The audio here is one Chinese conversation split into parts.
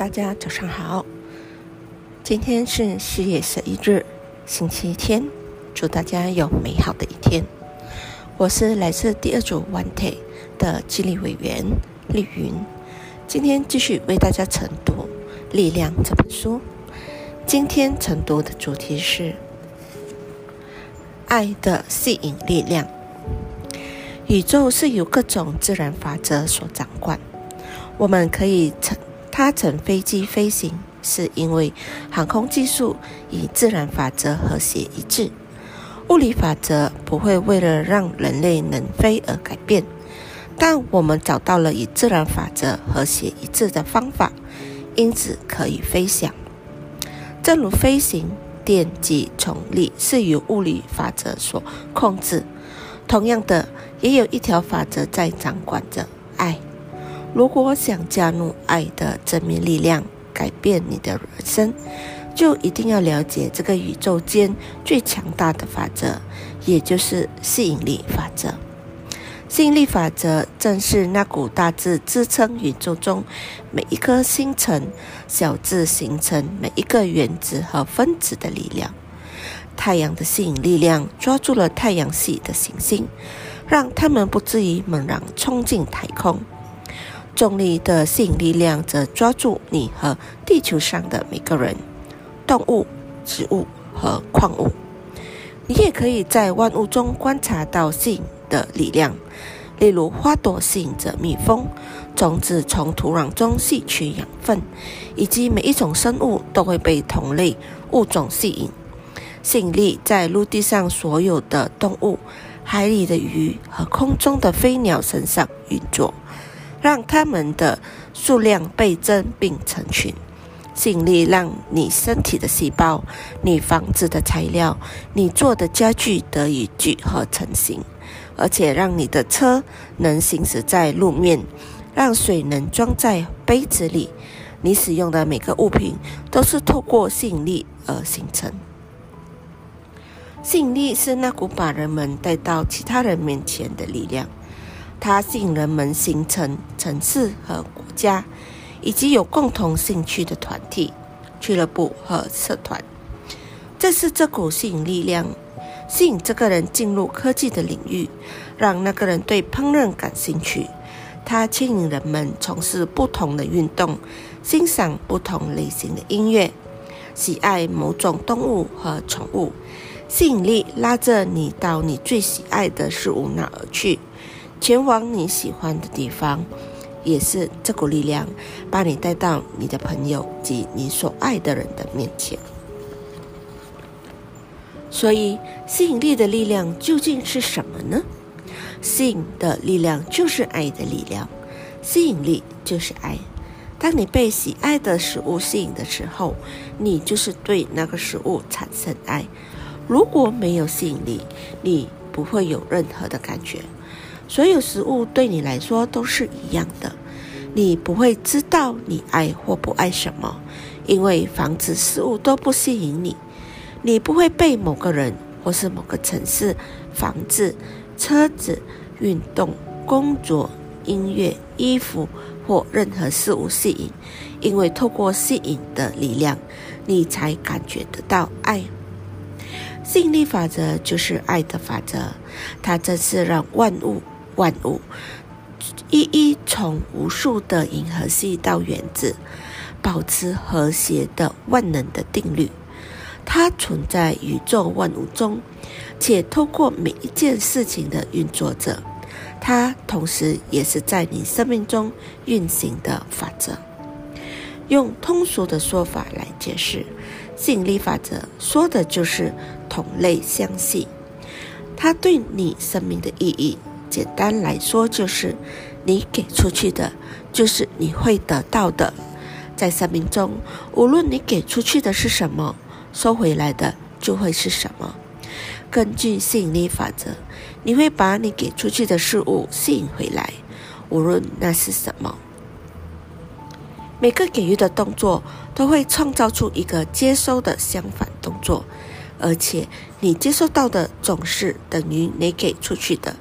大家早上好，今天是四月十一日，星期天，祝大家有美好的一天。我是来自第二组 One T 的激励委员丽云，今天继续为大家晨读《力量》这本书。今天晨读的主题是爱的吸引力量。宇宙是由各种自然法则所掌管，我们可以乘。搭乘飞机飞行，是因为航空技术与自然法则和谐一致。物理法则不会为了让人类能飞而改变，但我们找到了与自然法则和谐一致的方法，因此可以飞翔。正如飞行，电及重力是由物理法则所控制，同样的，也有一条法则在掌管着爱。如果想加入爱的正面力量，改变你的人生，就一定要了解这个宇宙间最强大的法则，也就是吸引力法则。吸引力法则正是那股大自支撑宇宙中每一颗星辰，小至形成每一个原子和分子的力量。太阳的吸引力量抓住了太阳系的行星，让它们不至于猛然冲进太空。重力的吸引力量则抓住你和地球上的每个人、动物、植物和矿物。你也可以在万物中观察到吸引的力量，例如花朵吸引着蜜蜂，种子从土壤中吸取养分，以及每一种生物都会被同类物种吸引。吸引力在陆地上所有的动物、海里的鱼和空中的飞鸟身上运作。让它们的数量倍增并成群，尽力让你身体的细胞、你房子的材料、你做的家具得以聚合成型，而且让你的车能行驶在路面，让水能装在杯子里。你使用的每个物品都是透过吸引力而形成。吸引力是那股把人们带到其他人面前的力量。它吸引人们形成城市和国家，以及有共同兴趣的团体、俱乐部和社团。这是这股吸引力量吸引这个人进入科技的领域，让那个人对烹饪感兴趣。它牵引人们从事不同的运动，欣赏不同类型的音乐，喜爱某种动物和宠物。吸引力拉着你到你最喜爱的事物那儿去。前往你喜欢的地方，也是这股力量把你带到你的朋友及你所爱的人的面前。所以，吸引力的力量究竟是什么呢？吸引的力量就是爱的力量，吸引力就是爱。当你被喜爱的食物吸引的时候，你就是对那个食物产生爱。如果没有吸引力，你不会有任何的感觉。所有食物对你来说都是一样的，你不会知道你爱或不爱什么，因为房子、食物都不吸引你。你不会被某个人或是某个城市、房子、车子、运动、工作、音乐、衣服或任何事物吸引，因为透过吸引的力量，你才感觉得到爱。吸引力法则就是爱的法则，它正是让万物。万物一一从无数的银河系到原子，保持和谐的万能的定律。它存在宇宙万物中，且透过每一件事情的运作着。它同时也是在你生命中运行的法则。用通俗的说法来解释，吸引力法则说的就是同类相吸。它对你生命的意义。简单来说，就是你给出去的，就是你会得到的。在生命中，无论你给出去的是什么，收回来的就会是什么。根据吸引力法则，你会把你给出去的事物吸引回来，无论那是什么。每个给予的动作都会创造出一个接收的相反动作，而且你接收到的总是等于你给出去的。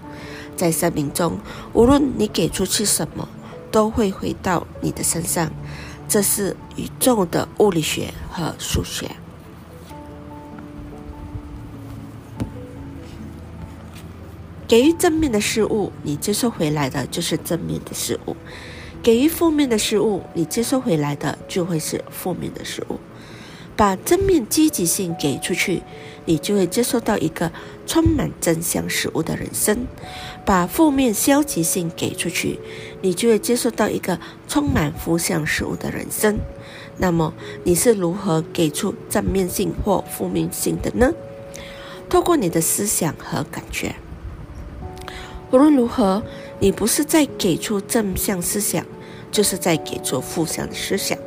在生命中，无论你给出去什么，都会回到你的身上。这是宇宙的物理学和数学。给予正面的事物，你接受回来的就是正面的事物；给予负面的事物，你接受回来的就会是负面的事物。把正面积极性给出去，你就会接受到一个充满正向事物的人生；把负面消极性给出去，你就会接受到一个充满负向事物的人生。那么，你是如何给出正面性或负面性的呢？透过你的思想和感觉。无论如何，你不是在给出正向思想，就是在给出负向的思想；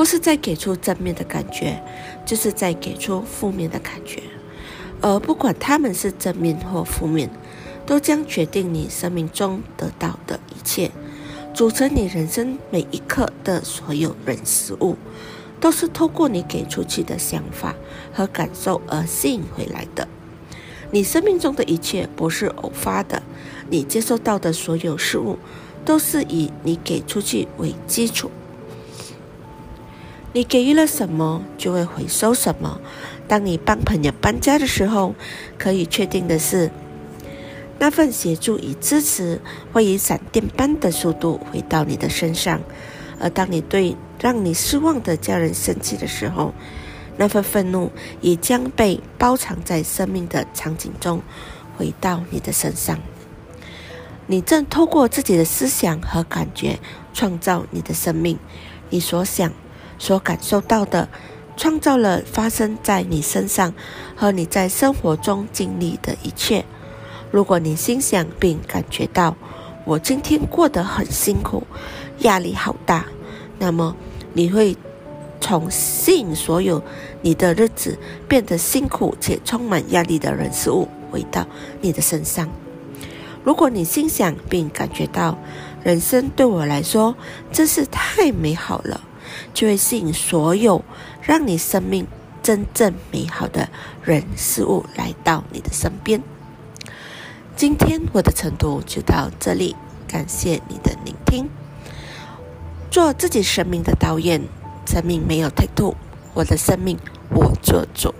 不是在给出正面的感觉，就是在给出负面的感觉。而不管他们是正面或负面，都将决定你生命中得到的一切，组成你人生每一刻的所有人事物，都是透过你给出去的想法和感受而吸引回来的。你生命中的一切不是偶发的，你接受到的所有事物都是以你给出去为基础。你给予了什么，就会回收什么。当你帮朋友搬家的时候，可以确定的是，那份协助与支持会以闪电般的速度回到你的身上。而当你对让你失望的家人生气的时候，那份愤怒也将被包藏在生命的场景中，回到你的身上。你正透过自己的思想和感觉创造你的生命。你所想、所感受到的，创造了发生在你身上和你在生活中经历的一切。如果你心想并感觉到我今天过得很辛苦，压力好大，那么你会。从吸引所有你的日子变得辛苦且充满压力的人事物回到你的身上。如果你心想并感觉到人生对我来说真是太美好了，就会吸引所有让你生命真正美好的人事物来到你的身边。今天我的晨读就到这里，感谢你的聆听。做自己生命的导演。生命没有退路，我的生命我做主。